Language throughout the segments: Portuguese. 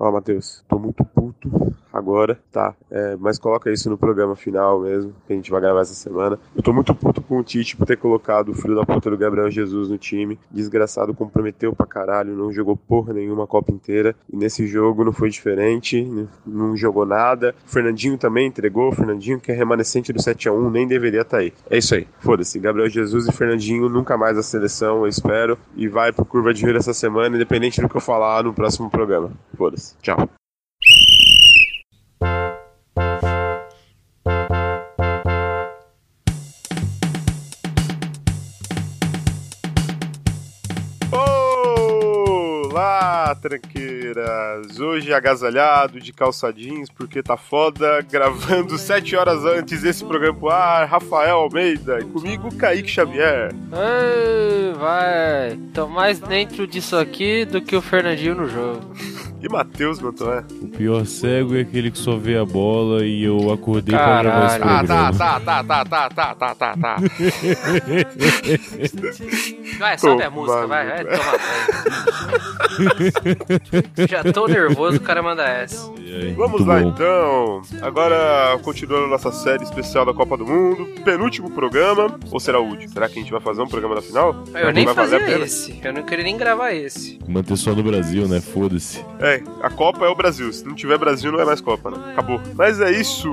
Ó, Matheus, tô muito puto agora, tá? É, mas coloca isso no programa final mesmo, que a gente vai gravar essa semana. Eu tô muito puto com o Tite por ter colocado o filho da puta do Gabriel Jesus no time. Desgraçado, comprometeu pra caralho, não jogou porra nenhuma a Copa inteira. E nesse jogo não foi diferente, não jogou nada. O Fernandinho também entregou, o Fernandinho que é remanescente do 7 a 1 nem deveria estar tá aí. É isso aí, foda-se. Gabriel Jesus e Fernandinho nunca mais a seleção, eu espero. E vai pro Curva de Rio essa semana, independente do que eu falar no próximo programa. Foda-se. Tchau. tranqueiras! Hoje agasalhado de calça jeans porque tá foda, gravando 7 horas antes desse programa pro ar, Rafael Almeida e comigo Kaique Xavier. Ei, vai! Tô mais dentro disso aqui do que o Fernandinho no jogo. E Matheus é? O pior cego é aquele que só vê a bola e eu acordei Caralho. pra gravar esse programa. Ah, tá, tá, tá, tá, tá, tá, tá, tá, tá. vai, sobe a música, vai, vai toma. Já tô nervoso, o cara manda essa. Vamos lá bom. então. Agora, continuando nossa série especial da Copa do Mundo, penúltimo programa, ou será o último? Será que a gente vai fazer um programa na final? Eu Será nem fazia esse, eu não queria nem gravar esse. Manter só no Brasil, né? Foda-se. É, a Copa é o Brasil. Se não tiver Brasil, não é mais Copa, né? Acabou. Mas é isso.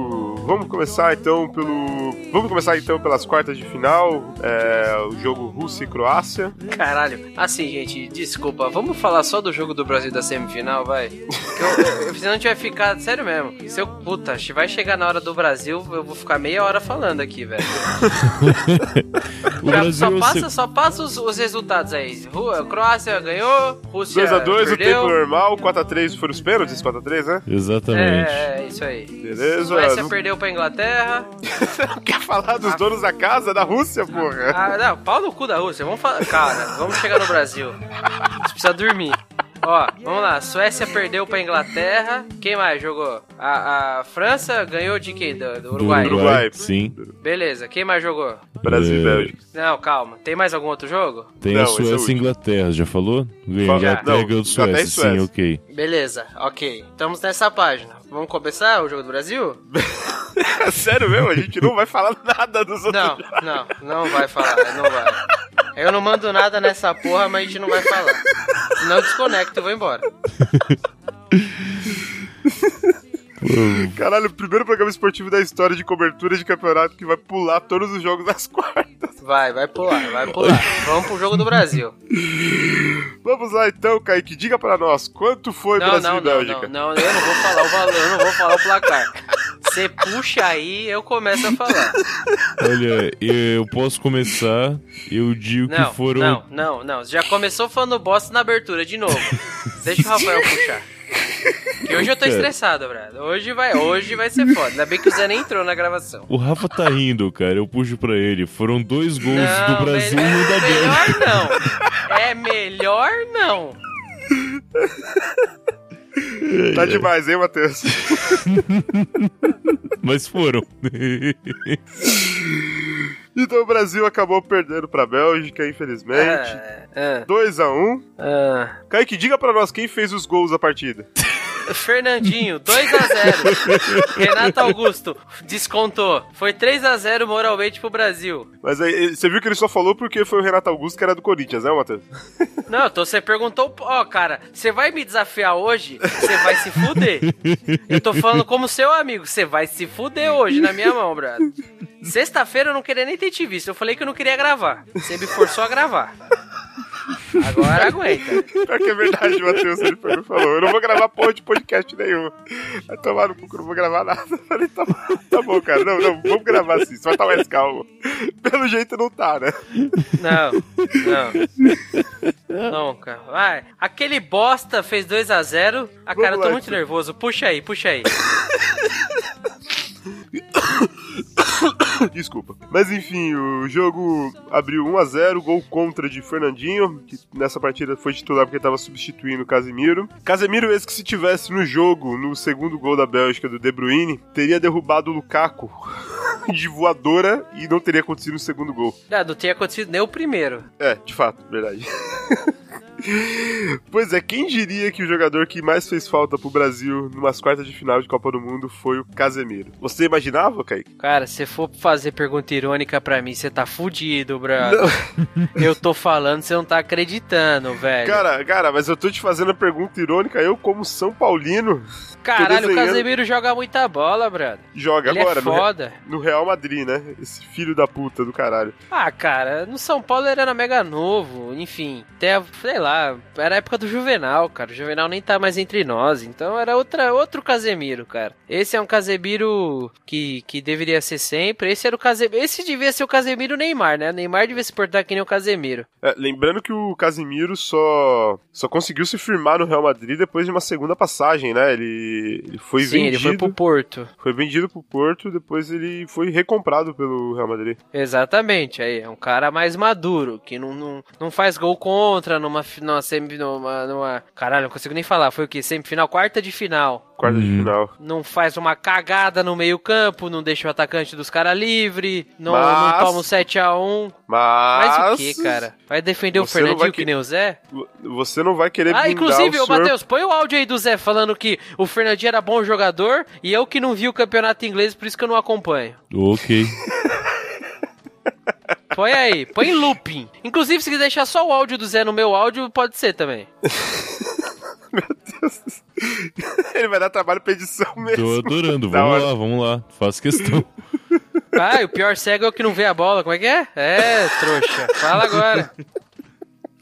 Vamos começar então pelo. Vamos começar então pelas quartas de final. É, o jogo Rússia e Croácia. Caralho. Assim, gente, desculpa. Vamos falar só do jogo do Brasil da semifinal, vai? Eu, eu, senão a gente vai ficar. Sério mesmo. Se eu. Puta, se vai chegar na hora do Brasil, eu vou ficar meia hora falando aqui, velho. só passa, só passa os, os resultados aí. Croácia ganhou, Rússia. 2x2 o tempo normal, 4x3 foram os pênaltis, 4x3, né? Exatamente. É, é, isso aí. Beleza. Suécia não... perdeu pra Inglaterra. Quer falar dos donos da casa da Rússia, porra? Ah, não, pau no cu da Rússia. Vamos falar. Cara, vamos chegar no Brasil. A gente precisa dormir. Ó, vamos lá. Suécia perdeu pra Inglaterra. Quem mais jogou? A, a França ganhou de quem? Do, do Uruguai. Do Uruguai, sim. Beleza. Quem mais jogou? Brasil e é. Bélgica. Não, calma. Tem mais algum outro jogo? Tem não, a Suécia e é Inglaterra, já falou? Inglaterra ganhou do Suécia, sim, ok. Beleza, ok. Estamos nessa página. Vamos começar o jogo do Brasil? Sério mesmo? A gente não vai falar nada dos outros. Não, não, não vai falar, não vai. Eu não mando nada nessa porra, mas a gente não vai falar. Não desconecto, vou embora. Caralho, o primeiro programa esportivo da história de cobertura de campeonato que vai pular todos os jogos das quartas. Vai, vai pular, vai pular. Vamos pro jogo do Brasil. Vamos lá então, Kaique, diga para nós, quanto foi não, Brasil não, e Bélgica? Não, não, eu não vou falar o valor, eu não vou falar o placar. Você puxa aí, eu começo a falar. Olha, eu posso começar, eu digo não, que foram... Não, não, não, já começou falando bosta na abertura, de novo. Deixa o Rafael puxar. E hoje eu tô estressado, Brad. Hoje vai, hoje vai ser foda. Ainda bem que o Zé nem entrou na gravação. O Rafa tá rindo, cara. Eu puxo pra ele. Foram dois gols não, do Brasil melhor, e um da Bélgica. Melhor não. É melhor não. Tá demais, hein, Matheus? Mas foram. Então o Brasil acabou perdendo pra Bélgica, infelizmente. 2x1. É, um. é. Kaique, diga pra nós quem fez os gols da partida. Fernandinho, 2 a 0 Renato Augusto descontou. Foi 3 a 0 moralmente pro Brasil. Mas aí, você viu que ele só falou porque foi o Renato Augusto que era do Corinthians, né, Matheus? Não, então você perguntou, ó, oh, cara, você vai me desafiar hoje? Você vai se fuder. Eu tô falando como seu amigo, você vai se fuder hoje na minha mão, brother. Sexta-feira eu não queria nem ter te visto, eu falei que eu não queria gravar. Você me forçou a gravar. Agora aguenta. Pior que é verdade, Matheus, ele falou. Eu não vou gravar porra de podcast nenhum. Vai tomar no cu eu não vou gravar nada. Eu falei, tá, tá bom, cara. Não, não, vamos gravar assim, só estar mais calmo. Pelo jeito não tá, né? Não, não. Não, cara. Vai. Aquele bosta fez 2x0. A cara, eu tô muito nervoso. Puxa aí, puxa aí. Desculpa. Mas enfim, o jogo abriu 1 a 0 gol contra de Fernandinho, que nessa partida foi titular porque estava substituindo o Casemiro. Casemiro, esse que se tivesse no jogo, no segundo gol da Bélgica do De Bruyne, teria derrubado o Lukaku. de voadora e não teria acontecido o segundo gol. Ah, não teria acontecido nem o primeiro. É, de fato, verdade. Pois é, quem diria que o jogador que mais fez falta pro Brasil numas quartas de final de Copa do Mundo foi o Casemiro? Você imaginava, Kaique? Cara, se for fazer pergunta irônica pra mim, você tá fudido, brother. Eu tô falando, você não tá acreditando, velho. Cara, cara, mas eu tô te fazendo a pergunta irônica, eu como São Paulino. Caralho, o Casemiro joga muita bola, brother. Joga Ele agora, é foda. No, Real Madrid, né? Esse filho da puta do caralho. Ah, cara, no São Paulo ele era mega novo, enfim, até, sei lá, era a época do Juvenal, cara. O Juvenal nem tá mais entre nós, então era outra, outro Casemiro, cara. Esse é um Casemiro que, que deveria ser sempre. Esse era o Casemiro, esse devia ser o Casemiro Neymar, né? O Neymar devia se portar que nem o Casemiro. É, lembrando que o Casemiro só só conseguiu se firmar no Real Madrid depois de uma segunda passagem, né? Ele ele, foi Sim, vendido. ele foi pro Porto. Foi vendido pro Porto, depois ele foi recomprado pelo Real Madrid. Exatamente, aí é um cara mais maduro, que não, não, não faz gol contra numa, numa, numa, numa. Caralho, não consigo nem falar. Foi o que? Semifinal, quarta de final. Quarta de final. Não faz uma cagada no meio-campo, não deixa o atacante dos caras livre, não, mas, não toma um 7x1. Mas. Mas o que, cara? Vai defender o Fernandinho que... que nem o Zé? Você não vai querer Ah, inclusive, o senhor... Matheus, põe o áudio aí do Zé falando que o Fernandinho era bom jogador e eu que não vi o campeonato inglês, por isso que eu não acompanho. Ok. Põe aí, põe em looping. Inclusive, se quiser deixar só o áudio do Zé no meu áudio, pode ser também. Meu Deus. Ele vai dar trabalho pra edição mesmo. Tô adorando. Vamos lá, vamos lá. Faço questão. Ah, e o pior cego é o que não vê a bola. Como é que é? É, trouxa. Fala agora.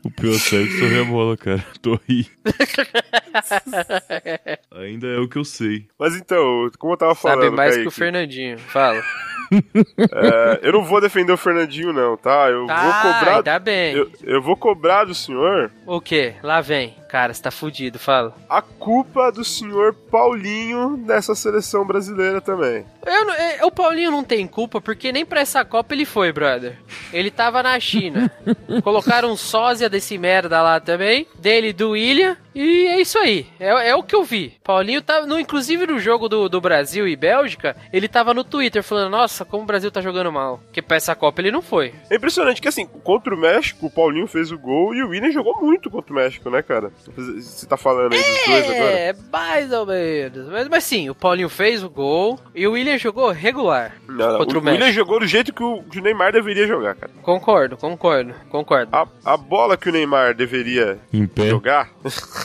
O pior cego é a bola, cara. Tô aí. Ainda é o que eu sei. Mas então, como eu tava falando. Sabe mais Kaique, que o Fernandinho. Fala. É, eu não vou defender o Fernandinho, não, tá? Eu ah, vou cobrar. Tá bem. Eu, eu vou cobrar do senhor. O quê? Lá vem. Cara, você tá fudido, fala. A culpa do senhor Paulinho nessa seleção brasileira também. Eu, eu, o Paulinho não tem culpa porque nem pra essa Copa ele foi, brother. Ele tava na China. Colocaram um sósia desse merda lá também. Dele do William. E é isso aí. É, é o que eu vi. Paulinho tava. No, inclusive no jogo do, do Brasil e Bélgica, ele tava no Twitter falando: Nossa, como o Brasil tá jogando mal. Porque pra essa Copa ele não foi. É impressionante que assim, contra o México, o Paulinho fez o gol e o William jogou muito contra o México, né, cara? Você tá falando aí dos é, dois agora? É, mais ou menos. Mas, mas sim, o Paulinho fez o gol e o William jogou regular não, contra o, o México. O William jogou do jeito que o, que o Neymar deveria jogar, cara. Concordo, concordo, concordo. A, a bola que o Neymar deveria jogar.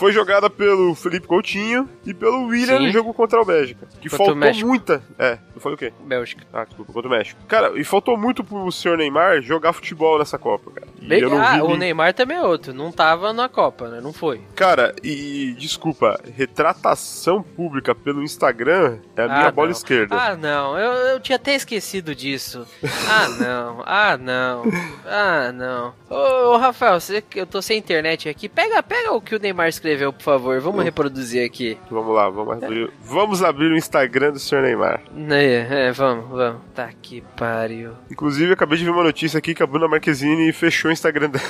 foi jogada pelo Felipe Coutinho e pelo William Sim. no jogo contra o Bélgica. Que contra faltou muita. É, eu falei o quê? Bélgica. Ah, desculpa, contra o México. Cara, e faltou muito pro senhor Neymar jogar futebol nessa Copa, cara. Bem, ah, o Neymar também é outro. Não tava na Copa, né? Não foi. Cara, e desculpa, retratação pública pelo Instagram é a minha ah, bola não. esquerda. Ah, não. Eu, eu tinha até esquecido disso. ah, não. Ah, não. Ah, não. Ô, ô Rafael, você, eu tô sem internet aqui. Pega, pega o que o Neymar escreveu escreveu, por favor. Vamos reproduzir aqui. Vamos lá, vamos abrir, vamos abrir o Instagram do Sr. Neymar. É, é, vamos, vamos. Tá que pariu. Inclusive, acabei de ver uma notícia aqui que a Bruna Marquezine fechou o Instagram dela.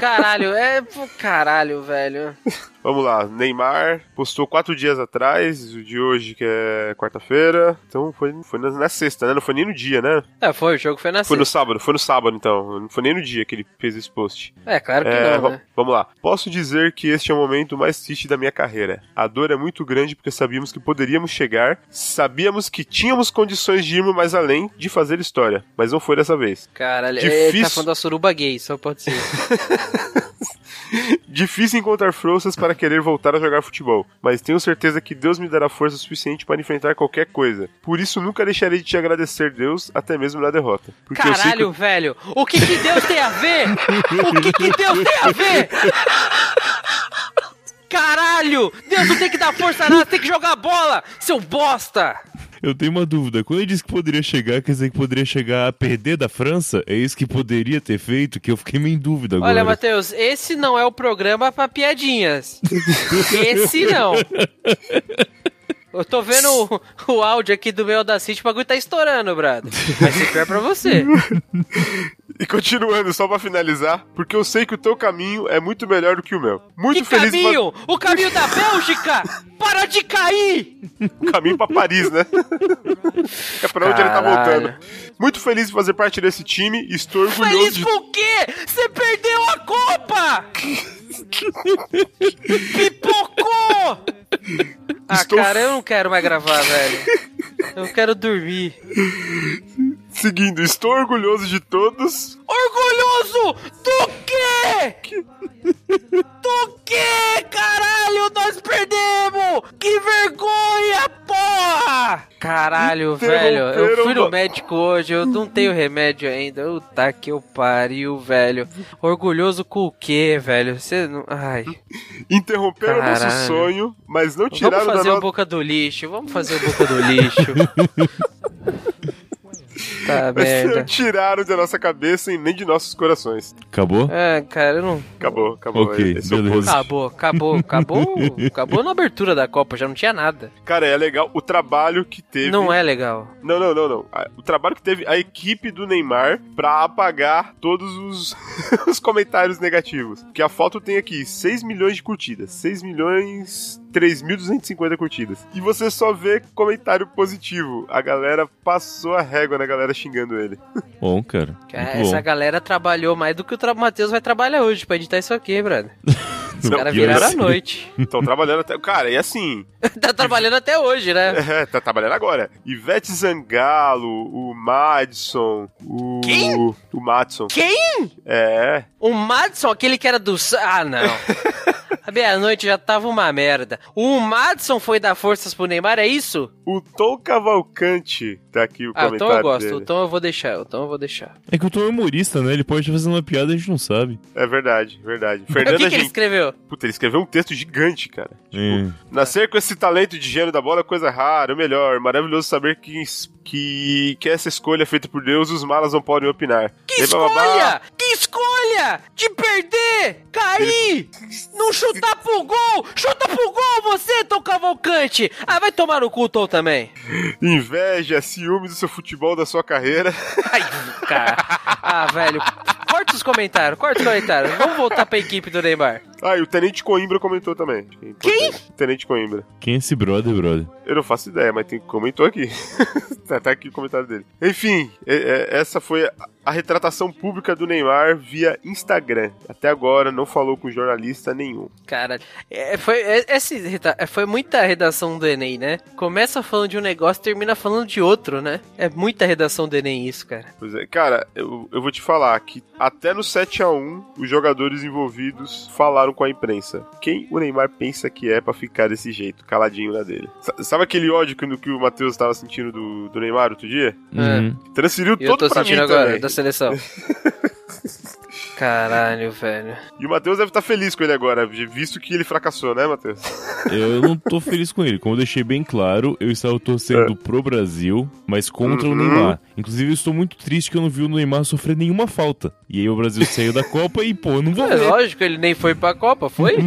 Caralho, é. Caralho, velho. Vamos lá, Neymar postou quatro dias atrás, o de hoje que é quarta-feira. Então foi, foi na, na, sexta, né? Não foi nem no dia, né? É, foi, o jogo foi na foi sexta. Foi no sábado, foi no sábado então. Não foi nem no dia que ele fez esse post. É, claro que é, não, né? Vamos lá. Posso dizer que este é o momento mais triste da minha carreira. A dor é muito grande porque sabíamos que poderíamos chegar, sabíamos que tínhamos condições de irmos mais além de fazer história, mas não foi dessa vez. Caralho, Difícil... ele tá falando da suruba gay, só pode ser. Difícil encontrar forças para querer voltar a jogar futebol, mas tenho certeza que Deus me dará força suficiente para enfrentar qualquer coisa. Por isso nunca deixarei de te agradecer, Deus, até mesmo na derrota. Caralho, que... velho! O que que Deus tem a ver? O que que Deus tem a ver? Caralho! Deus não tem que dar força nada, tem que jogar bola, seu bosta! Eu tenho uma dúvida. Quando ele disse que poderia chegar, quer dizer que poderia chegar a perder da França? É isso que poderia ter feito? Que eu fiquei meio em dúvida agora. Olha, Matheus, esse não é o programa pra piadinhas. esse não. Eu tô vendo o, o áudio aqui do meu Audacity, o bagulho tá estourando, brado. Vai ser pior pra você. E continuando, só pra finalizar, porque eu sei que o teu caminho é muito melhor do que o meu. Muito que feliz caminho? O caminho da Bélgica! Para de cair! O caminho pra Paris, né? é pra onde ele tá Caralho. voltando. Muito feliz de fazer parte desse time e estou orgulhoso Feliz de o quê? Você perdeu a Copa! Pipocou! Ah, Estou- cara, eu não quero mais gravar, velho. Eu quero dormir. Seguindo, estou orgulhoso de todos. Orgulhoso do quê? Do quê, caralho? Nós perdemos! Que vergonha, porra! Caralho, velho, eu fui no médico hoje, eu não tenho remédio ainda. Puta que eu pariu, velho. Orgulhoso com o quê, velho? Você não. Ai. Interromperam nosso Caralho. sonho, mas não tiraram Vamos da fazer o nossa. boca do lixo, vamos fazer o boca do lixo. tá, merda. tiraram da nossa cabeça e nem de nossos corações. Acabou? É, cara, eu não. Acabou, acabou. Ok, Esse é beleza. Acabou, acabou, acabou. Acabou na abertura da Copa, já não tinha nada. Cara, é legal o trabalho que teve. Não é legal. Não, não, não, não. O trabalho que teve a equipe do Neymar pra apagar todos os, os comentários negativos. Que a foto tem aqui 6 milhões de curtidas. 6 milhões 3.250 curtidas. E você só vê comentário positivo. A galera passou a régua na galera xingando ele. Bom, cara. Cara, essa bom. galera trabalhou mais do que o tra- Matheus vai trabalhar hoje pra editar isso aqui, brother. Os caras viraram a assim. noite. Estão trabalhando até. Cara, e assim. tá trabalhando até hoje, né? É, tá trabalhando agora. Ivete Zangalo, o Madison, o. Quem? O Madison. Quem? É. O Madison, aquele que era do. Ah, não. A meia-noite já tava uma merda. O Madison foi dar forças pro Neymar, é isso? O Tom Cavalcante. Tá aqui o Ah, o comentário. Tom eu gosto. dele. O Tom eu vou deixar. O Tom eu vou deixar. É que eu tô humorista, né? Ele pode estar fazendo uma piada e a gente não sabe. É verdade, verdade. o Fernanda que, que ele escreveu? Puta, ele escreveu um texto gigante, cara. É. Nascer com esse talento de gênio da bola é coisa rara, o melhor. Maravilhoso saber que, que, que essa escolha é feita por Deus os malas não podem opinar. Que E escolha! Que escolha! De perder! Cair! Não chutar pro gol! Chuta pro gol você, Tom Cavalcante! Ah, vai tomar no cu, Tom, também. Inveja, ciúme do seu futebol, da sua carreira. Ai, cara. Ah, velho. Corta os comentários, corta os comentários. Vamos voltar pra equipe do Neymar. Ah, e o Tenente Coimbra comentou também. Quem? Tenente Coimbra. Quem é esse brother, brother? Eu não faço ideia, mas tem comentou aqui. tá, tá aqui o comentário dele. Enfim, é- é- essa foi a, a retratação pública do Neymar via Instagram. Até agora não falou com jornalista nenhum. Cara, é, foi, é, esse, é, foi muita redação do Enem, né? Começa falando de um negócio e termina falando de outro, né? É muita redação do Enem isso, cara. Pois é, cara, eu, eu vou te falar que até no 7x1 os jogadores envolvidos falaram com a imprensa. Quem o Neymar pensa que é pra ficar desse jeito, caladinho na dele? Sa- Sabe aquele ódio que, que o Matheus tava sentindo do, do Neymar outro dia? Uhum. Transferiu eu todo pra sentindo mim agora, também. Seleção. Caralho, velho. E o Matheus deve estar feliz com ele agora, visto que ele fracassou, né, Matheus? Eu não tô feliz com ele. Como eu deixei bem claro, eu estava torcendo pro Brasil, mas contra o Uhum. Neymar. Inclusive, eu estou muito triste que eu não vi o Neymar sofrer nenhuma falta. E aí o Brasil saiu da Copa e, pô, não vou É ver. lógico, ele nem foi pra Copa, foi?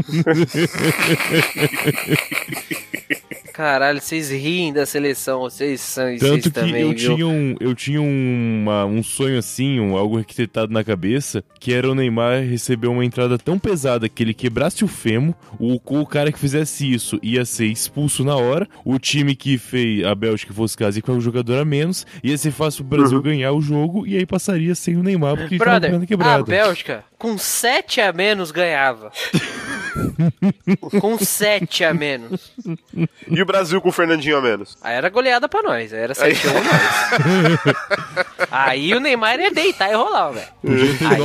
Caralho, vocês riem da seleção, vocês são vocês Tanto que também, eu viu? tinha, um, eu tinha uma- um sonho assim, um, algo arquitetado na cabeça, que era o Neymar receber uma entrada tão pesada que ele quebrasse o fêmur, o, o cara que fizesse isso ia ser expulso na hora, o time que fez a Bélgica fosse caso ia com o jogador a menos, ia ser fácil pro Brasil ganhar o jogo e aí passaria sem o Neymar, porque ele tava com a Brother. Bélgica, com 7 a menos, ganhava. com 7 a menos. E o Brasil com o Fernandinho a menos? Aí era goleada pra nós, aí era 7 a 1 nós. Aí o Neymar ia deitar e rolar, velho.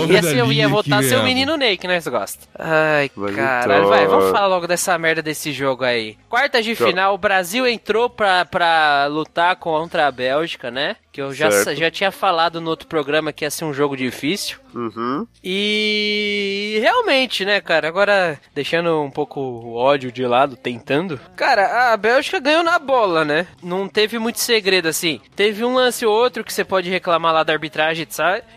Aí assim, eu ia votar seu ganhava. menino Ney, que nós gosta. Ai, Vai, caralho. Vai, vamos falar logo dessa merda desse jogo aí. Quartas de Então. final, o Brasil entrou pra, pra lutar contra a Bélgica, né? Que eu já, Certo. já tinha falado no outro programa que ia ser um jogo difícil. Uhum. E realmente, né, cara? Agora, deixando um pouco o ódio de lado, tentando. Cara, a Bélgica ganhou na bola, né? Não teve muito segredo assim. Teve um lance ou outro que você pode reclamar lá da arbitragem,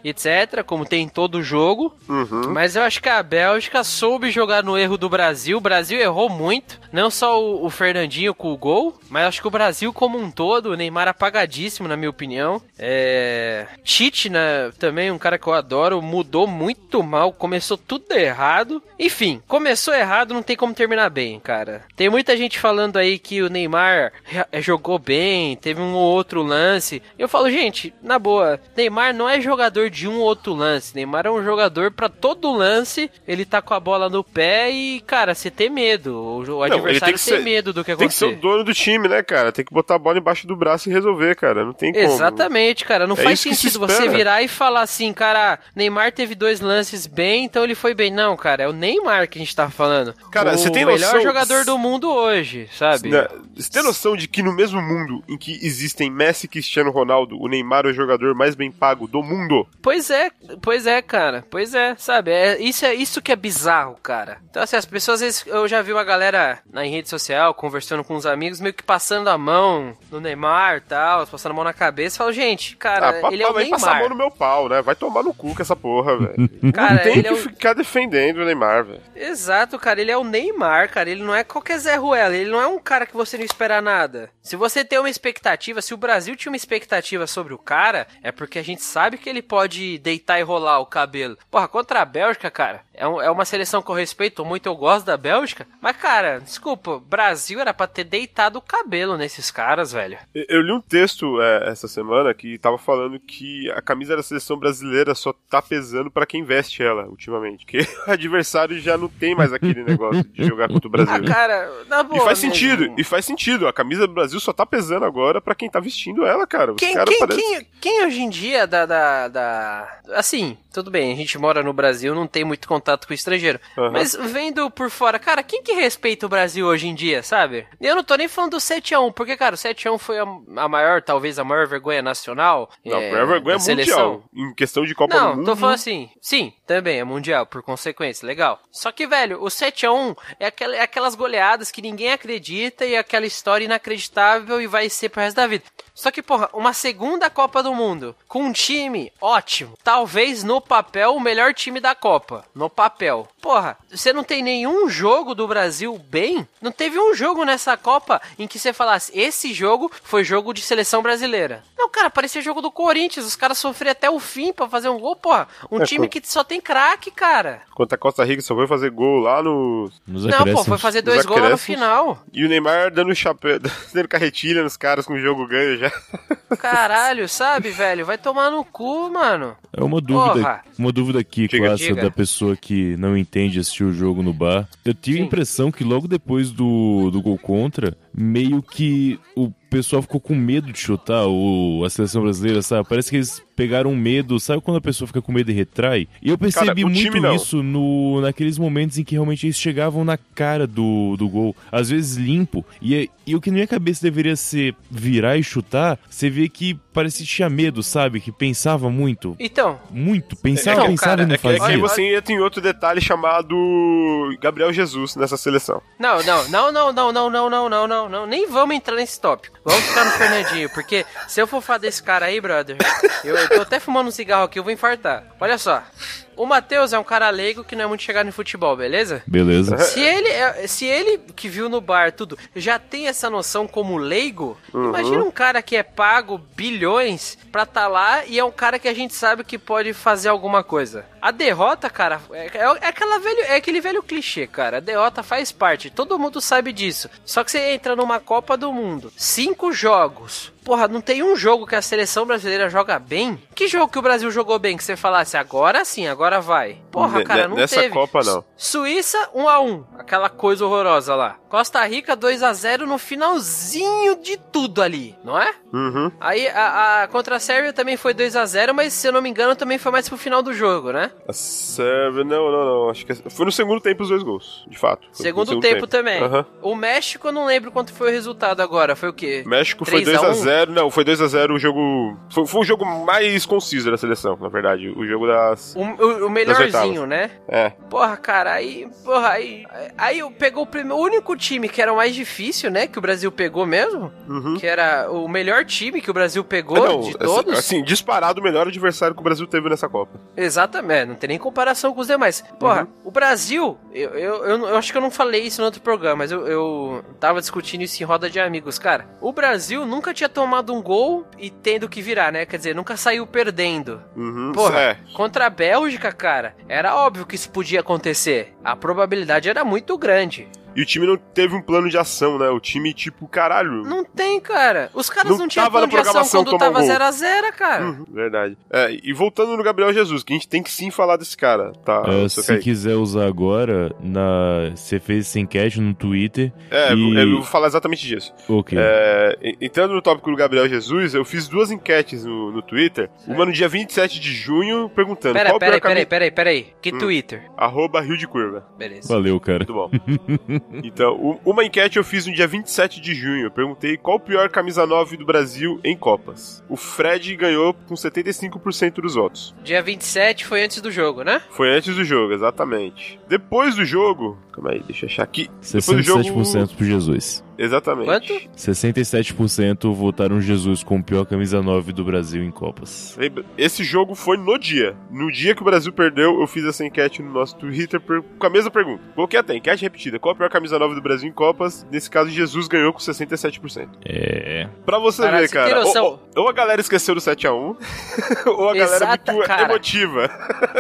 etc. Como tem em todo jogo. Uhum. Mas eu acho que a Bélgica soube jogar no erro do Brasil. O Brasil errou muito. Não só o, o Fernandinho com o gol, mas acho que o Brasil como um todo, o Neymar apagadíssimo, na minha opinião. Opinião. É... Tite, né, também um cara que eu adoro, mudou muito mal, começou tudo errado. Enfim, começou errado, não tem como terminar bem, cara. Tem muita gente falando aí que o Neymar jogou bem, teve um ou outro lance. Eu falo, gente, na boa, Neymar não é jogador de um ou outro lance. Neymar é um jogador para todo lance, ele tá com a bola no pé e, cara, você tem medo. O, não, adversário tem, tem ser, medo do que acontecer. Tem que ser o dono do time, né, cara? Tem que botar a bola embaixo do braço e resolver, cara. Não tem como. Exatamente, cara. Não é faz sentido se você virar e falar assim, cara, Neymar teve dois lances bem, então ele foi bem. Não, cara, é o Neymar que a gente tá falando. Cara, o você tem noção... melhor jogador do mundo hoje, sabe? Você tem noção de que no mesmo mundo em que existem Messi e Cristiano Ronaldo, o Neymar é o jogador mais bem pago do mundo? Pois é, pois é, cara. Pois é, sabe? É, isso é isso que é bizarro, cara. Então, assim, as pessoas, às vezes, eu já vi uma galera na rede social conversando com os amigos, meio que passando a mão no Neymar e tal, passando a mão na cabeça. Falo, gente, cara, ah, ele é o Neymar. passar a mão no meu pau, né? Vai tomar no cu com essa porra, velho. Cara, tem que é o... ficar defendendo o Neymar, velho. Exato, cara. Ele é o Neymar, cara. Ele não é qualquer Zé Ruela. Ele não é um cara que você não espera nada. Se você tem uma expectativa, se o Brasil tinha uma expectativa sobre o cara, é porque a gente sabe que ele pode deitar e rolar o cabelo. Porra, contra a Bélgica, cara, é, um, é uma seleção que eu respeito muito, eu gosto da Bélgica. Mas, cara, desculpa, Brasil era pra ter deitado o cabelo nesses caras, velho. Eu li um texto é, essa semana que tava falando que a camisa da seleção brasileira só tá pesando para quem veste ela ultimamente. Que o adversário já não tem mais aquele negócio de jogar contra o Brasil. Ah, cara, na boa. E faz mesmo. sentido, e faz sentido. A camisa do Brasil só tá pesando agora para quem tá vestindo ela, cara. Os quem, quem, parece... quem, quem, hoje em dia da, da, da. Assim, tudo bem, a gente mora no Brasil, não tem muito contato com o estrangeiro. Uhum. Mas vendo por fora, cara, quem que respeita o Brasil hoje em dia, sabe? Eu não tô nem falando do 7x1, porque, cara, o 7x1 foi a, maior, talvez a maior vergonha nacional. Não, é, a maior vergonha mundial. Em questão de Copa não, do Mundo. Não, tô falando assim, sim, também é mundial, por consequência, legal. Só que, velho, o 7x1 é, aquela, é aquelas goleadas que ninguém acredita e aquela história inacreditável e vai ser pro resto da vida. Só que, porra, uma segunda Copa do Mundo com um time ótimo, talvez no papel o melhor time da Copa. No papel. Porra, você não tem nenhum jogo do Brasil bem? Não teve um jogo nessa Copa em que você falasse: esse jogo foi jogo de seleção brasileira. Não, cara, parecia jogo do Corinthians. Os caras sofreram até o fim para fazer um gol, porra. Um é, time que só tem craque, cara. Contra a Costa Rica só foi fazer gol lá no. Nos não, pô, foi fazer dois gols lá no final. E o Neymar dando chapéu, dando carretilha nos caras com o jogo ganho já já. Caralho, sabe, velho? Vai tomar no cu, mano. É uma dúvida, Porra. uma dúvida aqui diga, com essa da pessoa que não entende assistir o jogo no bar. Eu tive Sim. a impressão que logo depois do, do gol contra, meio que o pessoal ficou com medo de chutar o, a seleção brasileira, sabe? Parece que eles pegaram medo. Sabe quando a pessoa fica com medo e retrai? E eu percebi cara, muito isso no, naqueles momentos em que realmente eles chegavam na cara do, do gol, às vezes limpo. E, e o que na minha cabeça deveria ser virar e chutar, você vê que parecia que tinha medo, sabe? Que pensava muito. Então. Muito. Pensava, então, pensava cara, e não é fazia. Que, é que você entra em outro detalhe chamado Gabriel Jesus nessa seleção. Não, não, não, não, não, não, não, não, não, não, não. Nem vamos entrar nesse tópico. Vamos ficar no Fernandinho, porque se eu for falar desse cara aí, brother, eu, eu tô até fumando um cigarro aqui, eu vou infartar. Olha só. O Matheus é um cara leigo que não é muito chegado em futebol, beleza? Beleza. Se ele, é, se ele que viu no bar tudo já tem essa noção como leigo, uhum. imagina um cara que é pago bilhões pra tá lá e é um cara que a gente sabe que pode fazer alguma coisa. A derrota, cara, é, é, é aquela velho, é aquele velho clichê, cara. A derrota faz parte, todo mundo sabe disso. Só que você entra numa Copa do Mundo, cinco jogos, Porra, não tem um jogo que a seleção brasileira joga bem? Que jogo que o Brasil jogou bem que você falasse agora sim, agora vai? Porra, cara, não Nessa teve. Copa não. Suíça 1 a 1, aquela coisa horrorosa lá. Costa Rica 2 a 0 no finalzinho de tudo ali, não é? Uhum. Aí a, a contra a Sérvia também foi 2 a 0, mas se eu não me engano também foi mais pro final do jogo, né? A Sérvia, não, não, não, acho que foi no segundo tempo os dois gols, de fato. Segundo, segundo, tempo, tempo. também. Uhum. O México eu não lembro quanto foi o resultado agora, foi o quê? México foi 2 a, a 0 0, não, foi 2x0 o jogo. Foi, foi, o jogo mais mais conciso da seleção, na verdade. O jogo das. O, o, o melhorzinho, né? É. Porra, cara, aí. Porra, aí. Aí eu pegou o, primeiro, o único time que era o mais difícil, né? Que o Brasil pegou mesmo. Uhum. Que era o melhor time que o Brasil pegou Não, de assim- todos. Assim, disparado o melhor adversário que o Brasil teve nessa Copa. Exatamente, não tem nem comparação com os demais. Porra, Uhum. o Brasil, eu, eu, eu, eu acho que eu não falei isso no outro programa, mas eu, eu tava discutindo isso em roda de amigos. Cara, o Brasil nunca tinha tomado um gol e tendo que virar, né? Quer dizer, nunca saiu perdendo. Uhum. Porra, É. contra a Bélgica, cara, era óbvio que isso podia acontecer. A probabilidade era muito grande. E o time não teve um plano de ação, né? O time, tipo, caralho. Não tem, cara. Os caras Não não, tinham plano de ação quando tava gol. 0x0, cara. Uhum, verdade. É, e voltando no Gabriel Jesus, que a gente tem que sim falar desse cara, tá? É, se Kaique? quiser usar agora, na... você fez essa enquete no Twitter. É, E- eu vou falar exatamente disso. Ok. É, entrando no tópico do Gabriel Jesus, eu fiz duas enquetes no, no Twitter. Uma no dia 27 de junho, perguntando Pera, qual o pera, pior aí, pera, aí, caminho... pera aí, pera aí. Que Hum. Twitter? Arroba Rio de Curva. Beleza. Valeu, cara. Muito bom. então, uma enquete eu fiz no dia 27 de junho. Eu perguntei qual o pior camisa 9 do Brasil em Copas. O Fred ganhou com 75% dos votos. Dia 27 foi antes do jogo, né? Foi antes do jogo, exatamente. Depois do jogo. Calma aí, deixa eu achar aqui. Depois do jogo. 67% pro Jesus. Exatamente. Quanto? 67% votaram Jesus como pior camisa 9 do Brasil em Copas. Esse jogo foi no dia. No dia que o Brasil perdeu, eu fiz essa enquete no nosso Twitter per- com a mesma pergunta. Coloquei até, enquete repetida. Qual a pior camisa 9 do Brasil em Copas? Nesse caso, Jesus ganhou com 67%. É. Pra você ver, cara. Ou, ou- a galera esqueceu do 7x1, ou a galera é muito cara. emotiva.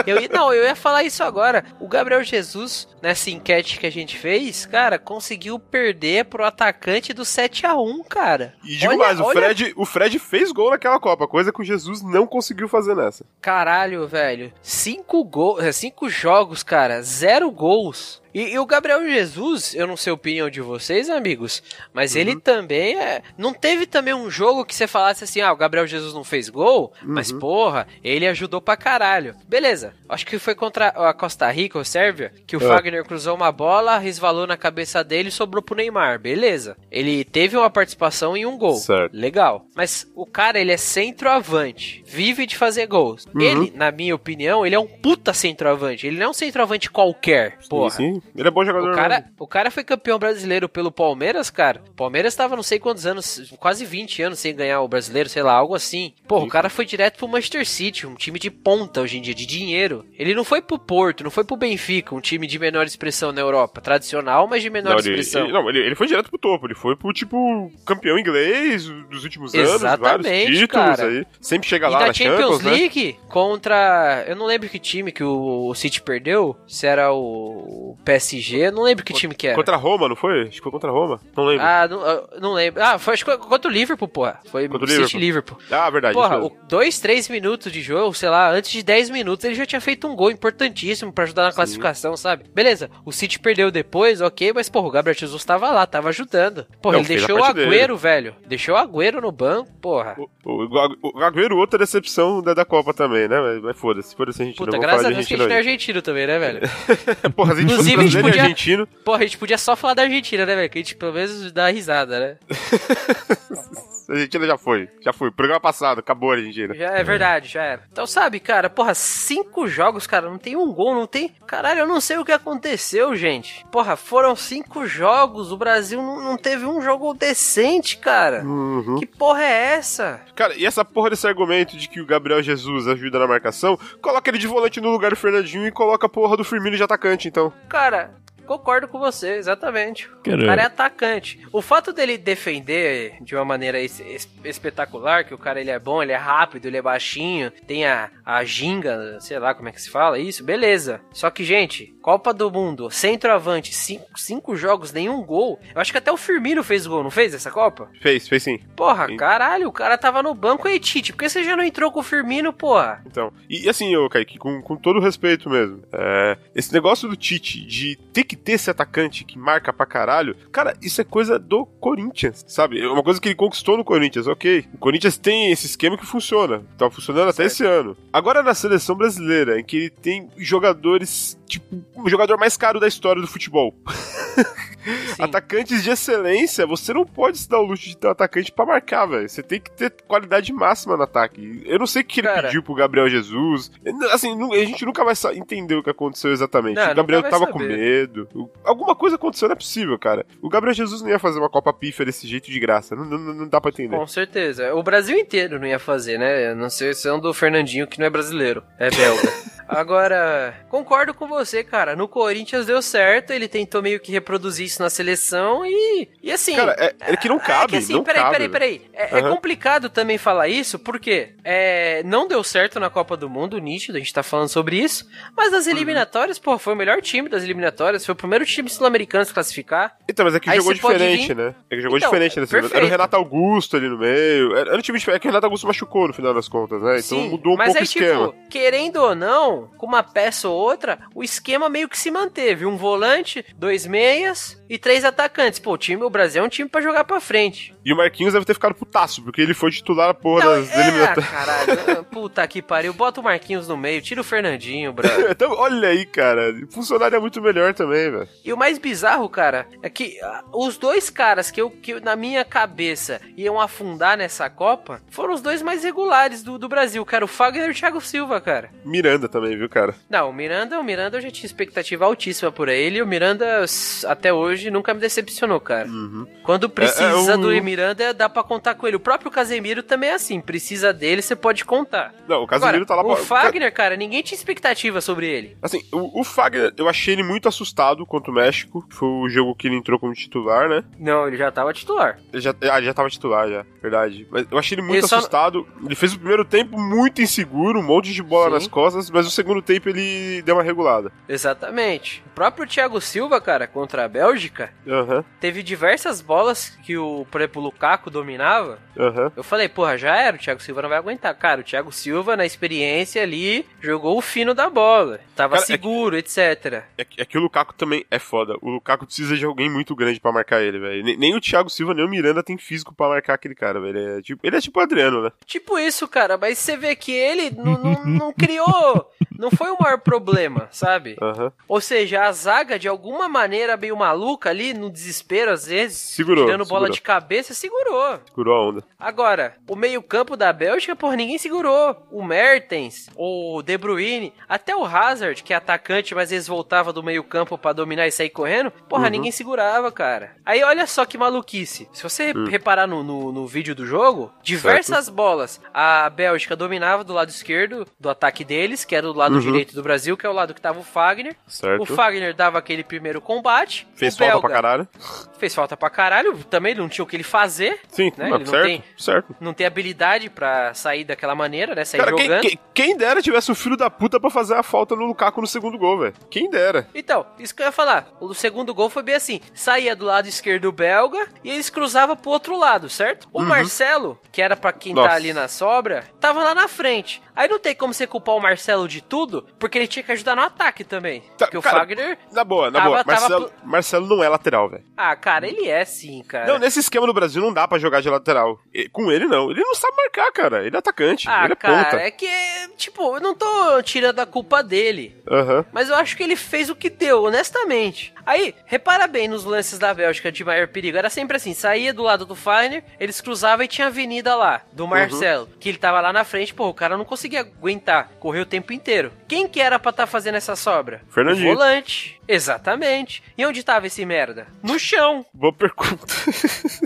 Eu, ia- não, eu ia falar isso agora. O Gabriel Jesus, nessa enquete que a gente fez, cara, conseguiu perder pro atacante do 7x1, cara. E digo Olha- mais, o olha- Fred, o Fred fez gol naquela Copa, coisa que o Jesus não conseguiu fazer nessa. Caralho, velho. Cinco é, cinco jogos, cara, zero gols. E, e o Gabriel Jesus, eu não sei a opinião de vocês, amigos, mas Uhum. ele também é. Não teve também um jogo que você falasse assim, ah, o Gabriel Jesus não fez gol, mas Uhum. porra, ele ajudou pra caralho. Beleza, acho que foi contra a Costa Rica ou Sérvia, que o É. Fagner cruzou uma bola, resvalou na cabeça dele e sobrou pro Neymar, beleza. Ele teve uma participação em um gol. Certo. Legal. Mas o cara, ele é centroavante. Vive de fazer gols. Uhum. Ele, na minha opinião, ele é um puta centroavante. Ele não é um centroavante qualquer. Porra. Sim, sim. Ele é bom jogador. O cara, né? o cara foi campeão brasileiro pelo Palmeiras, cara. O Palmeiras tava não sei quantos anos, quase 20 anos sem ganhar o brasileiro, sei lá, algo assim. Pô, o cara foi direto pro Manchester City, um time de ponta hoje em dia, de dinheiro. Ele não foi pro Porto, não foi pro Benfica, um time de menor expressão na Europa. Tradicional, mas de menor Não, expressão. ele- não, ele, ele foi direto pro topo. Ele foi pro, tipo, campeão inglês dos últimos anos, Exatamente, vários títulos cara. aí. Sempre chega E lá da na Champions, Champions, né? League contra. Eu não lembro que time que o, o City perdeu. Se era o, o PSG. Não lembro que time que era. Contra Roma, não foi? Acho que foi contra Roma. Não lembro. Ah, não, ah, não lembro. Ah, foi acho que foi contra o Liverpool, porra. Foi Contra o City Liverpool. Ah, verdade. Porra, o dois, três minutos de jogo, sei lá, antes de 10 minutos, ele já tinha feito um gol importantíssimo pra ajudar na classificação, sabe? Beleza, o City perdeu depois, ok, mas, porra, o Gabriel Jesus tava lá, tava ajudando. Porra, Não, ele deixou o parte dele. Agüero, velho. Deixou o Agüero no banco, porra. O, o, o Agüero, outra decepção da, da Copa também, né? Mas, mas foda-se, foda-se a gente Puta, não graças a Deus que a gente não é argentino também, né, velho? Porra, a gente Inclusive, brasileiro e podia- argentino, Porra, a gente podia só falar da Argentina, né, velho? Que a gente pelo menos dá risada, né? a Argentina já foi. Já foi. Programa passado, acabou a Argentina. Já é verdade, já era. Então, sabe, cara, porra, cinco jogos, cara, não tem um gol, não tem. Caralho, eu não sei o que aconteceu, gente. Porra, foram cinco jogos, o Brasil não, não teve um jogo decente, cara. Uhum. Que porra é essa? Cara, e essa porra desse argumento de que o Gabriel Jesus ajuda na marcação, coloca ele de volante no lugar do Fernandinho e coloca a porra do Firmino de atacante, então. Cara, concordo com você, exatamente. Cara, O cara é atacante. O fato dele defender de uma maneira es- es- espetacular, que o cara ele é bom, ele é rápido, ele é baixinho, tem a, a ginga, sei lá como é que se fala isso, beleza. Só que, gente, Copa do Mundo, centroavante, cinco, cinco jogos, nenhum gol. Eu acho que até o Firmino fez gol, não fez essa Copa? Fez, fez sim. Porra, Sim. caralho, o cara tava no banco aí, Tite. Por que você já não entrou com o Firmino, porra? Então, e assim, ô Kaique, com, com todo respeito mesmo, é, esse negócio do Tite de ter que ter esse atacante que marca pra caralho, cara, isso é coisa do Corinthians, sabe? É uma coisa que ele conquistou no Corinthians, ok. O Corinthians tem esse esquema que funciona, tá funcionando até esse ano. Agora na seleção brasileira, em que ele tem jogadores tipo, o jogador mais caro da história do futebol. Atacantes de excelência, você não pode se dar o luxo de ter um atacante pra marcar, velho. Você tem que ter qualidade máxima no ataque. Eu não sei o que ele Cara. pediu pro Gabriel Jesus. Assim, a gente nunca vai entender o que aconteceu exatamente. Não, o Gabriel tava com saber. medo. O- Alguma coisa aconteceu, não é possível, cara. O Gabriel Jesus não ia fazer uma Copa Pífia desse jeito de graça. Não, não, não dá pra entender. Com certeza. O Brasil inteiro não ia fazer, né? A Não sei exceção do Fernandinho, que não é brasileiro, é belga. Agora, concordo com você, cara. No Corinthians deu certo, ele tentou meio que reproduzir isso na seleção e. E assim. Cara, é, é que não cabe, é que assim, não peraí, cabe. peraí, peraí. É, é Aham. complicado também falar isso, porque é, não deu certo na Copa do Mundo, nítido, a gente tá falando sobre isso. Mas Uhum. nas eliminatórias, pô, foi o melhor time das eliminatórias, foi o primeiro time sul-americano a se classificar. Então, mas é que Aí jogou diferente, vir- né? É que jogou Então, diferente nesse perfeito. Era o Renato Augusto ali no meio. Era, era um time diferente. É que o Renato Augusto machucou no final das contas, né? Então Sim, mudou um mas pouco aí, o esquema. tipo, querendo ou não, com uma peça ou outra, o esquema meio que se manteve. Um volante, dois meias e três atacantes. Pô, o time, o Brasil é um time pra jogar pra frente. E o Marquinhos deve ter ficado putaço, porque ele foi titular a porra Não, das é, eliminatórias. caralho. Puta que pariu. Bota o Marquinhos no meio, tira o Fernandinho, brother. Então, olha aí, cara. Funcionário é muito melhor também, velho. E o mais bizarro, cara, é que ah, os dois caras que, eu, que na minha cabeça iam afundar nessa Copa foram os dois mais regulares do, do Brasil, cara. O Fagner e o Thiago Silva, cara. Miranda também, viu, cara? Não, o Miranda, o Miranda eu já tinha expectativa altíssima por ele. E o Miranda, até hoje, nunca me decepcionou, cara. Uhum. Quando precisa É, é, o- do Miranda, dá pra contar com ele. O próprio Casemiro também é assim. Precisa dele, você pode contar. Não, o Casemiro Agora, tá lá o pra- Fagner, cara, ninguém tinha expectativa sobre ele. Assim, o, o Fagner, eu achei ele muito assustado contra o México. Foi o jogo que ele entrou como titular, né? Não, ele já tava titular. Ele já, ah, ele já tava titular, já. Verdade. Mas eu achei ele muito Ele só- assustado. Ele fez o primeiro tempo muito inseguro, um monte de bola Sim. nas costas, mas o segundo tempo ele deu uma regulada. Exatamente. O próprio Thiago Silva, cara, contra a Bélgica, Aham, teve diversas bolas que o, por exemplo, o Lukaku dominava. aham. Eu falei, porra, já era, o Thiago Silva não vai aguentar. Cara, o Thiago Silva, na experiência ali, jogou o fino da bola. Tava Cara, é que- seguro, etc. É, que- é que o Lukaku também é foda. O Lukaku precisa de alguém muito grande pra marcar ele, velho. Nem, nem o Thiago Silva, nem o Miranda tem físico pra marcar aquele cara, velho. Ele é tipo, ele é tipo o Adriano, né? Tipo isso, cara, mas você vê que ele não criou. Não foi o maior problema, sabe? Aham. Ou seja, a zaga, de alguma maneira meio maluca ali, no desespero às vezes, Segurou, tirando bola segurou. de cabeça, segurou. Segurou a onda. Agora, o meio-campo da Bélgica, porra, ninguém segurou. O Mertens, o De Bruyne, até o Hazard, que é atacante, mas eles voltava do meio-campo pra dominar e sair correndo, porra, Uhum. ninguém segurava, cara. Aí olha só que maluquice. Se você Hum. reparar no, no, no vídeo do jogo, diversas bolas a Bélgica dominava do lado esquerdo do ataque deles, que era do lado Uhum. direito do Brasil, que é o lado que tava o Fagner. Certo. O Fagner dava aquele primeiro combate. Fez o falta belga pra caralho. Fez falta pra caralho. Também não tinha o que ele fazer. Sim, Né? não, Ele não certo, tem- certo. Não tem habilidade pra sair daquela maneira, né? Sair Cara, quem, jogando. quem- quem dera tivesse um filho da puta pra fazer a falta no Lukaku no segundo gol, velho. Quem dera. Então, isso que eu ia falar. O segundo gol foi bem assim: saía do lado esquerdo belga e eles cruzavam pro outro lado, certo? O Marcelo, que era pra quem Uhum. Nossa. tá ali na sobra, tava lá na frente. Aí não tem como você culpar o Marcelo de tudo, porque ele tinha que ajudar no ataque também. Tá, porque cara, o Fagner. Na boa, na Tava- boa. tava Marcelo, Marcelo não é lateral, velho. Ah, cara, ele é sim, cara. Não, nesse esquema do Brasil não dá pra jogar de lateral. E- Com ele, não. Ele não sabe marcar, cara. Ele é atacante. Ah, ele é cara, ponta. é que, tipo, eu não tô tirando a culpa dele. Aham. Mas eu acho que ele fez o que deu, honestamente. Aí, repara bem nos lances da Bélgica de maior perigo. Era sempre assim: saía do lado do Fagner, eles cruzavam e tinha a avenida lá, do Marcelo. Que ele tava lá na frente, pô, o cara não conseguia aguentar. Correu o tempo inteiro. Quem que era pra estar fazendo essa sobra? Fernandinho. O volante. Exatamente. E onde tava esse merda? No chão. Boa pergunta.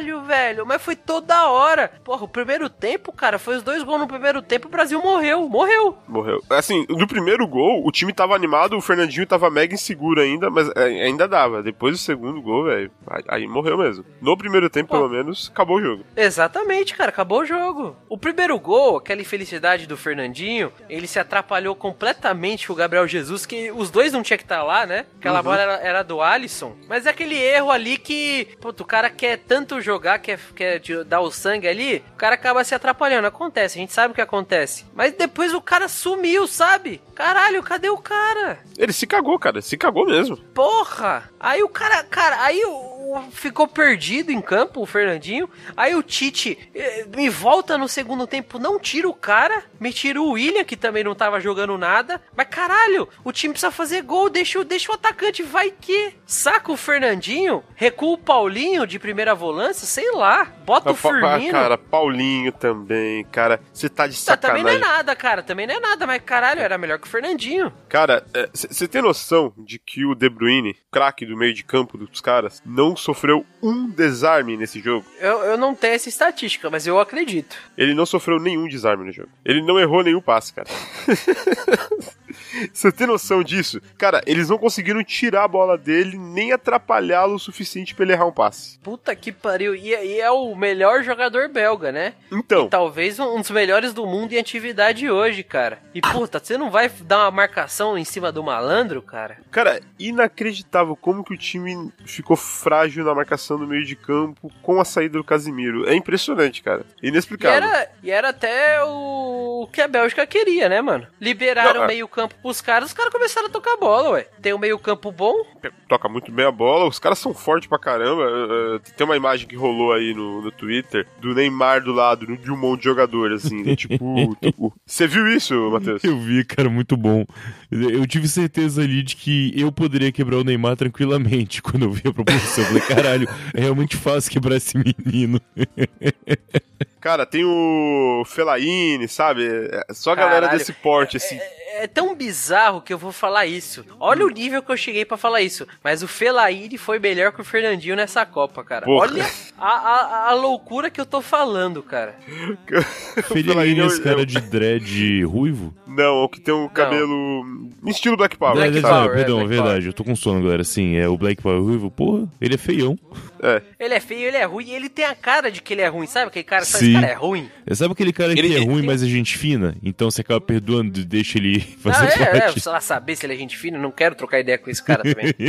Caralho, velho. Mas foi toda hora. Porra, o primeiro tempo, cara, foi os dois gols no primeiro tempo. O Brasil morreu. Morreu. Morreu. Assim, no primeiro gol, o time tava animado, o Fernandinho tava mega inseguro ainda, mas é, ainda dava. Depois do segundo gol, velho, aí, morreu mesmo. No primeiro tempo, Pô. pelo menos, acabou o jogo. Exatamente, cara, acabou o jogo. O primeiro gol, aquela infelicidade do Fernandinho, ele se atrapalhou completamente com o Gabriel Jesus, que os dois não tinham que estar lá, né? Aquela Uhum. bola era, era do Alisson. Mas é aquele erro ali que, o cara quer tanto jogar, quer, quer dar o sangue ali, o cara acaba se atrapalhando. Acontece, a gente sabe o que acontece. Mas depois o cara sumiu, sabe? Caralho, cadê o cara? Ele se cagou, cara, se cagou mesmo. Porra! Aí o cara, cara, aí o- ficou perdido em campo, o Fernandinho. Aí o Tite eh, me volta no segundo tempo, não tira o cara, me tira o William, que também não tava jogando nada. Mas caralho, o time precisa fazer gol, deixa, o- deixa o atacante, vai que. Saca o Fernandinho, recua o Paulinho de primeira volância, sei lá, bota o Ah, pa- ah, Firmino. cara, Paulinho também, cara. Você tá de Tá, também não é sacanagem. nada, cara, também não é nada, mas caralho, era melhor que o Fernandinho. Cara, você tem noção de que o De Bruyne, craque do meio de campo dos caras, não sofreu um desarme nesse jogo? Eu, eu não tenho essa estatística, mas eu acredito. Ele não sofreu nenhum desarme no jogo. Ele não errou nenhum passe, cara. Você tem noção disso? Cara, eles não conseguiram tirar a bola dele nem atrapalhá-lo o suficiente pra ele errar um passe. Puta que pariu. E, e é o melhor jogador belga, né? Então, Talvez um dos melhores do mundo em atividade hoje, cara. E puta, você não vai dar uma marcação em cima do malandro, cara? cara, inacreditável como que o time ficou frágil na marcação do meio de campo com a saída do Casimiro. É impressionante, cara. E Inexplicável. era, e era até o que a Bélgica queria, né, mano? Liberaram Não, o é- meio-campo pros caras, os caras começaram a tocar bola, ué. Tem um meio-campo bom, toca muito bem a bola, os caras são fortes pra caramba. eh, eh, Tem uma imagem que rolou aí no, no Twitter do Neymar do lado de um monte de jogador, assim, né? tipo, tipo, Você viu isso, Matheus? Eu vi, cara, muito bom. Eu tive certeza ali de que eu poderia quebrar o Neymar tranquilamente quando eu vi a proposição. Eu falei, caralho, é realmente fácil quebrar esse menino. Cara, tem o Felaine, sabe? É Só a galera Caralho. desse porte, assim. É tão bizarro que eu vou falar isso. Olha o nível que eu cheguei pra falar isso. Mas o Felaine foi melhor que o Fernandinho nessa Copa, cara. Porra. Olha a, a, a loucura que eu tô falando, cara. Felipe, eu- esse cara eu- de dread ruivo? Não, o que tem um cabelo. em estilo Black Power. Black É, sabe? Power, é, perdão, Black verdade, eu tô com sono, galera. Sim, é o Black Power ruivo. Porra, ele é feião. É. Ele é feio, ele é ruim, e ele tem a cara de que ele é ruim, sabe? Aquele cara, sabe, esse cara é ruim. Sabe aquele cara que Ele- é ruim, mas é gente fina? Então você acaba perdoando deixa ele fazer é, é, parte. sei lá saber se ele é gente fina, não quero trocar ideia com esse cara também.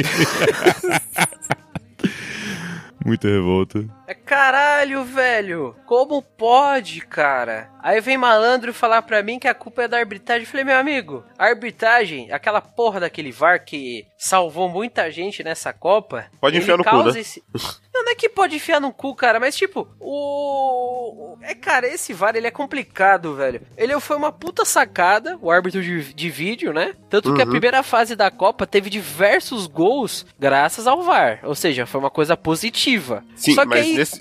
Muita revolta. Caralho, velho. Como pode, cara? Aí vem malandro falar pra mim que a culpa é da arbitragem. Eu falei, meu amigo, a arbitragem, aquela porra daquele VAR que salvou muita gente nessa Copa. Pode enfiar no cu, né? esse- Não, não é que pode enfiar no cu, cara, mas tipo, o. É, cara, esse VAR ele é complicado, velho. Ele foi uma puta sacada, o árbitro de, de vídeo, né? Tanto que a Uhum. primeira fase da Copa teve diversos gols graças ao VAR. Ou seja, foi uma coisa positiva. Sim, Só que mas aí, nesse,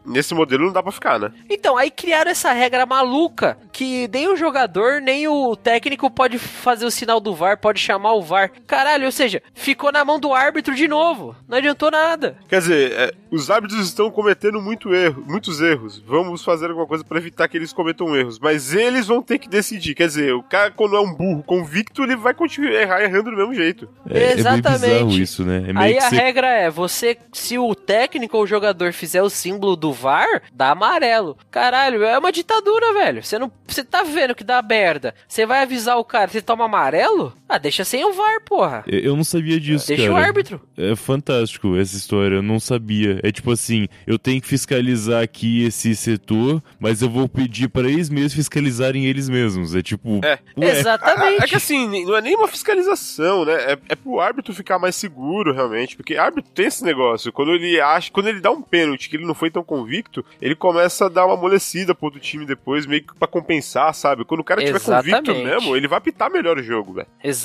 nesse modelo não dá pra ficar, né? então, aí criaram essa regra maluca que nem o jogador, nem o técnico pode fazer o sinal do VAR, pode chamar o VAR. Caralho, ou seja, ficou na mão do árbitro de novo. Não adiantou nada. Quer dizer, é, os árbitros estão cometendo muito erro, muitos erros. Vamos fazer alguma coisa pra evitar que eles cometam erros. Mas eles vão ter que decidir. Quer dizer, o cara, quando é um burro convicto, ele vai continuar errar errando do mesmo jeito. É, é meio Exatamente. bizarro isso, né? É meio Aí que a você regra é, você, se o técnico ou o jogador fizer o símbolo do VAR, dá amarelo. Caralho, é uma ditadura, velho. Você não, você tá vendo que dá merda. Você vai avisar o cara, você toma amarelo? Ah, deixa sem o VAR, porra. Eu eu não sabia disso, Deixa cara. o árbitro. É fantástico essa história, eu não sabia. É tipo assim, eu tenho que fiscalizar aqui esse setor, mas eu vou pedir para eles mesmos fiscalizarem eles mesmos. É tipo, É. ué, Exatamente. É que assim, não é nem uma fiscalização, né? É, é pro árbitro ficar mais seguro, realmente. Porque árbitro tem esse negócio. Quando ele acha, quando ele dá um pênalti que ele não foi tão convicto, ele começa a dar uma amolecida pro outro time depois, meio que pra compensar, sabe? Quando o cara tiver Exatamente. convicto mesmo, ele vai apitar melhor o jogo, velho. Exatamente.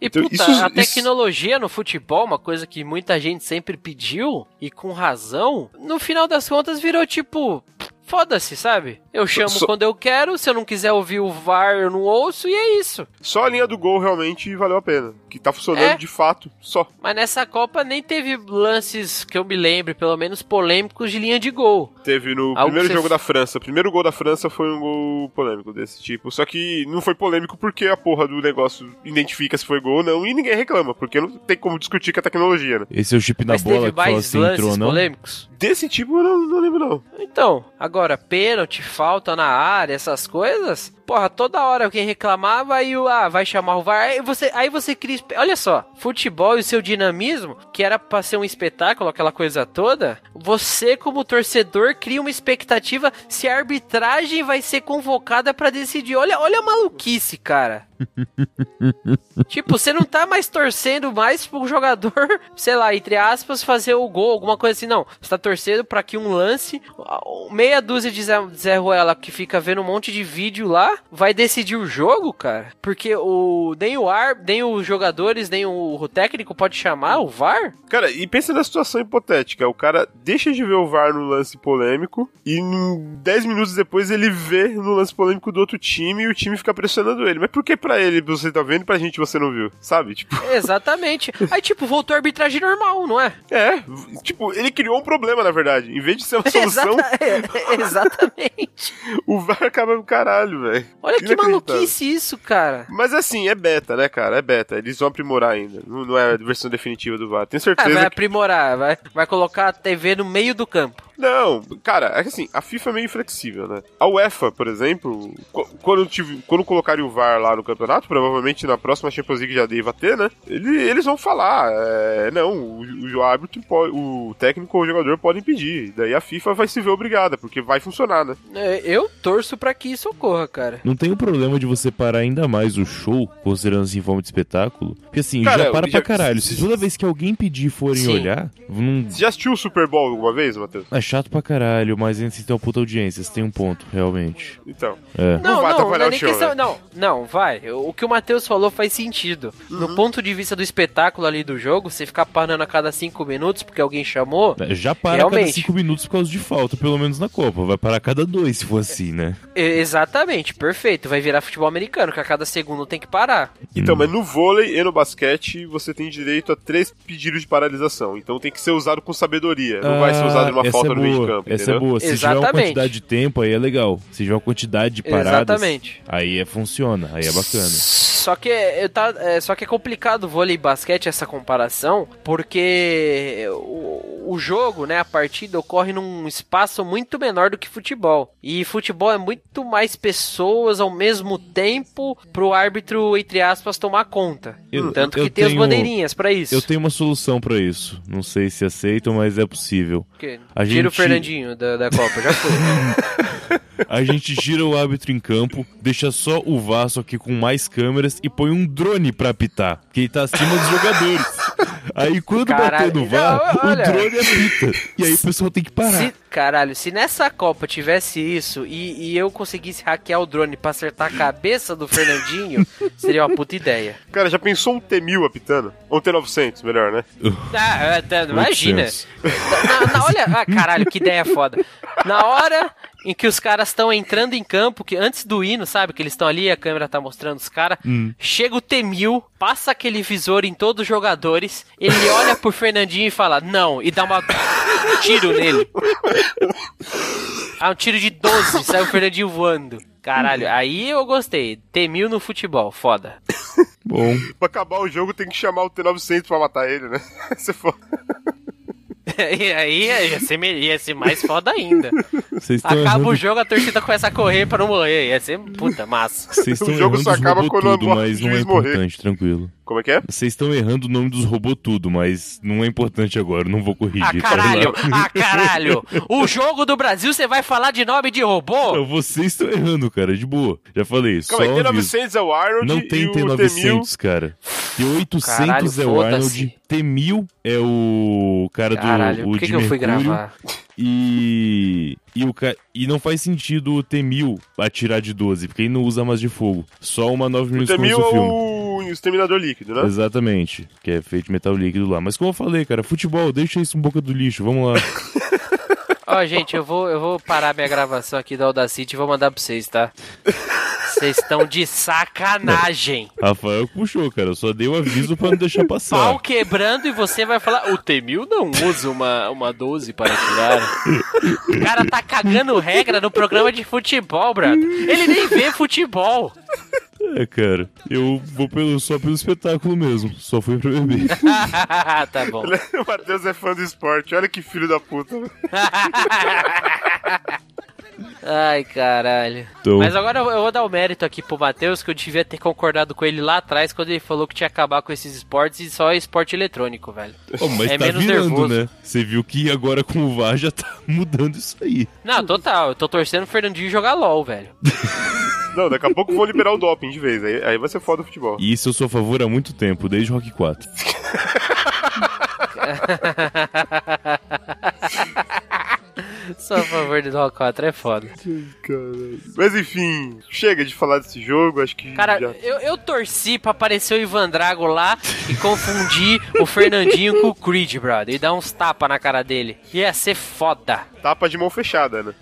E Então, puta, isso- a isso- tecnologia no futebol, uma coisa que muita gente sempre pediu, e com razão, no final das contas virou tipo. Foda-se, sabe? Eu chamo Só- quando eu quero, se eu não quiser ouvir o VAR, eu não ouço, e é isso. Só a linha do gol realmente valeu a pena. Que tá funcionando É. de fato, só. Mas nessa Copa nem teve lances que eu me lembre, pelo menos polêmicos, de linha de gol. Teve no Algo primeiro jogo você- da França. O primeiro gol da França foi um gol polêmico desse tipo. Só que não foi polêmico porque a porra do negócio identifica se foi gol ou não e ninguém reclama, porque não tem como discutir com a tecnologia, né? esse é o chip na Mas bola teve que mais se entrou ou lances não. polêmicos? Desse tipo eu não, não lembro, não. Então, agora, pênalti, falta na área, essas coisas, porra, toda hora alguém reclamava e o ah, vai chamar o VAR. Aí você, aí você cria. Olha só, futebol e o seu dinamismo, que era pra ser um espetáculo, aquela coisa toda, você, como torcedor, cria uma expectativa se a arbitragem vai ser convocada para decidir. Olha, olha a maluquice, cara. tipo, você não tá mais torcendo mais pro jogador, sei lá, entre aspas, fazer o gol, alguma coisa assim, não. Você tá torcendo pra que um lance, meia dúzia de Zé, Zé Ruela que fica vendo um monte de vídeo lá, vai decidir o jogo, cara? Porque o nem o ar, nem os jogadores, nem o, o técnico pode chamar o VAR? Cara, e pensa na situação hipotética. O cara deixa de ver o VAR no lance polêmico e 10 minutos depois ele vê no lance polêmico do outro time e o time fica pressionando ele. Mas por que pra ele você tá vendo e pra gente você não viu? Sabe? Tipo... Exatamente. Aí, tipo, voltou a arbitragem normal, não é? É. Tipo, ele criou um problema, na verdade. Em vez de ser uma solução. Exata... exatamente. o VAR acaba no caralho, velho. Olha que maluquice isso, cara. Mas assim, é beta, né, cara? É beta. Eles vão aprimorar ainda. Não é a versão definitiva do VAR. Tenho certeza. Ah, vai que... aprimorar, vai, vai colocar a TV no meio do campo. Não, cara, é que assim, a FIFA é meio inflexível, né? A UEFA, por exemplo, quando, tive, quando colocarem o VAR lá no campeonato, provavelmente na próxima Champions League já deva ter, né? Ele, eles vão falar, é, não, o, o árbitro, pode, o técnico ou o jogador podem pedir. Daí a FIFA vai se ver obrigada, porque vai funcionar, né? É, eu torço para que isso ocorra, cara. Não tem o problema de você parar ainda mais o show, considerando assim forma de espetáculo. Porque assim, cara, já para já... pra caralho. Se toda vez que alguém pedir forem Sim. olhar. Não... Você já assistiu o Super Bowl alguma vez, Matheus? É chato pra caralho, mas ainda assim tem uma puta audiência, você tem um ponto, realmente. Então. É. Não, não, vai não, não, é show, questão, né? não, não, vai. O que o Matheus falou faz sentido. Uhum. No ponto de vista do espetáculo ali do jogo, você ficar parando a cada cinco minutos porque alguém chamou. É, já para realmente. a cada cinco minutos por causa de falta, pelo menos na Copa. Vai parar a cada dois se for assim, né? Exatamente, perfeito. Vai virar futebol americano, que a cada segundo tem que parar. Então, hum. mas no vôlei e no basquete, você tem direito a três pedidos de paralisação. Então tem que ser usado com sabedoria. Não ah, vai ser usado numa falta é meio de campo. Essa é boa. Se Exatamente. tiver uma quantidade de tempo, aí é legal. Se tiver uma quantidade de paradas, Exatamente. aí é, funciona, aí é bacana. Só que, eu tá, é, só que é complicado o vôlei e basquete essa comparação, porque o, o jogo, né, a partida ocorre num espaço muito menor do que futebol. E futebol é muito mais pessoas ao mesmo tempo pro árbitro, entre aspas, tomar conta. Eu, Tanto que tem tenho, as bandeirinhas para isso. Eu tenho uma solução para isso. Não sei se aceitam, mas é possível. A Tira gente... o Fernandinho da, da Copa, já foi. a gente gira o árbitro em campo, deixa só o Vasco aqui com mais câmeras e põe um drone pra apitar, que ele tá acima dos jogadores. Aí quando Caralho, bater no VAR, não, o drone apita. E aí o pessoal tem que parar. Se, caralho, se nessa Copa tivesse isso e, e, eu conseguisse hackear o drone pra acertar a cabeça do Fernandinho, seria uma puta ideia. Cara, já pensou um T-1000 apitando? Ou um T-900, melhor, né? Ah, é, imagina. Na, na, olha, ah, caralho, que ideia foda. Na hora em que os caras estão entrando em campo, que antes do hino, sabe? Que eles estão ali, a câmera tá mostrando os caras. Hum. Chega o T-1000, passa aquele visor em todos os jogadores, ele olha pro Fernandinho e fala, não, e dá uma... um tiro nele. Ah, um tiro de 12, sai o Fernandinho voando. Caralho, aí eu gostei. T-1000 no futebol, foda. Bom. pra acabar o jogo tem que chamar o T-900 pra matar ele, né? Se for... e aí ia ser, ia ser mais foda ainda. Acaba errando... o jogo, a torcida começa a correr pra não morrer. Ia ser puta massa. o jogo só acaba quando tudo, mas não é importante, morrer. tranquilo. Como é que é? Vocês estão errando o nome dos robôs tudo, mas não é importante agora, não vou corrigir. Ah, caralho! Ah, caralho! O jogo do Brasil, você vai falar de nome de robô? Não, vocês estão errando, cara, de boa. Já falei isso. Calma aí, T900 é o Arnold Não tem T900, cara. T800 caralho, é o Arnold, T1000 é o cara caralho, do o por que, que eu fui gravar? E. E, o ca... e não faz sentido o T-1000 atirar de 12, porque ele não usa mais de fogo. Só uma 9 mm o T-1000 é o exterminador líquido, né? Exatamente, que é feito de metal líquido lá. Mas como eu falei, cara, futebol, deixa isso um boca do lixo, vamos lá. Ó, oh, gente, eu vou, eu vou parar minha gravação aqui da Audacity e vou mandar pra vocês, tá? Vocês estão de sacanagem. Rafael puxou, cara. Eu só dei o um aviso pra não deixar passar. Pau quebrando e você vai falar: o Temil não usa uma, uma 12 para tirar. o cara tá cagando regra no programa de futebol, brother. Ele nem vê futebol. É, cara, eu vou pelo, só pelo espetáculo mesmo. Só fui pra beber. tá bom. O Matheus é fã do esporte. Olha que filho da puta. Ai, caralho. Então- Mas agora eu vou dar o mérito aqui pro Matheus, que eu devia ter concordado com ele lá atrás, quando ele falou que tinha que acabar com esses esportes e só esporte eletrônico, velho. Ô, mas É tá menos virando, nervoso. né? Você viu que agora com o VAR já tá mudando isso aí. Não, total. Eu tô torcendo o Fernandinho jogar LOL, velho. Não, daqui a pouco vão liberar o doping de vez. Aí, aí vai ser foda o futebol. E isso eu sou a favor há muito tempo, desde Rock 4. Só a favor do Rock 4, é foda. Mas enfim, chega de falar desse jogo. Acho que. Cara, já... eu, eu torci pra aparecer o Ivan Drago lá e confundir o Fernandinho com o Creed, brother. E dar uns tapas na cara dele. Ia ser foda. Tapa de mão fechada, né?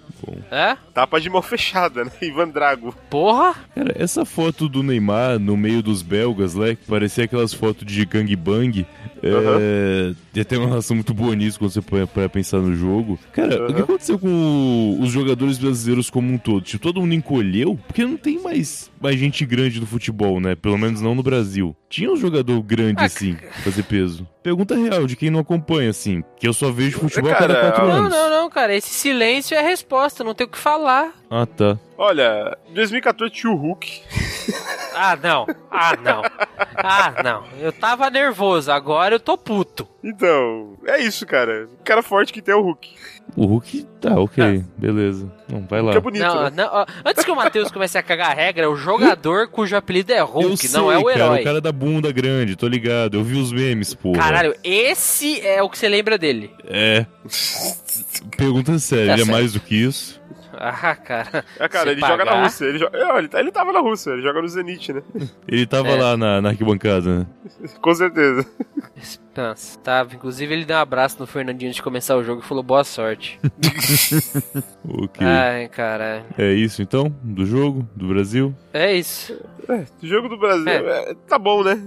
Hã? Tapa de mão fechada, né? Ivan Drago. Porra? Cara, essa foto do Neymar no meio dos belgas, né? Que parecia aquelas fotos de gangbang. É... Tem até uma relação muito boa nisso quando você põe pra pensar no jogo. Cara, o que aconteceu com os jogadores brasileiros como um todo? Tipo, todo mundo encolheu? Porque não tem mais, mais gente grande no futebol, né? Pelo menos não no Brasil. Tinha um jogador grande, Ah, assim, pra fazer peso. Pergunta real de quem não acompanha, assim. Que eu só vejo futebol a cada Cara, quatro Não, anos. não, não, cara. Esse silêncio é a resposta. Não tem o que falar. Ah, tá. Olha, 2014 tinha o Hulk. Ah, não. Ah, não. Ah, não. Eu tava nervoso. Agora eu tô puto. Então, é isso, cara. O cara forte que tem é o Hulk. O Hulk, tá, ok. Beleza. Não, vai lá. Que é bonito, Não, né? não, ó, antes que o Matheus comece a cagar a regra, é o jogador cujo apelido é Hulk, sei, não é o cara, herói. o cara da bunda grande, tô ligado. Eu vi os memes, porra. Caralho, esse é o que você lembra dele. É. Pergunta séria, Tá ele é mais do que isso? Ah, cara. É, cara, ele joga na pagar- Rússia. Ele, joga... é, ele, tá- ele tava na Rússia, ele joga no Zenit, né? Ele tava É. lá na, na arquibancada, né? Com certeza. Nossa, tá. Inclusive, ele deu um abraço no Fernandinho antes de começar o jogo e falou boa sorte. Ok. Ai, caralho. É isso então? Do jogo? Do Brasil? É isso. É, jogo do Brasil. é, tá bom, né?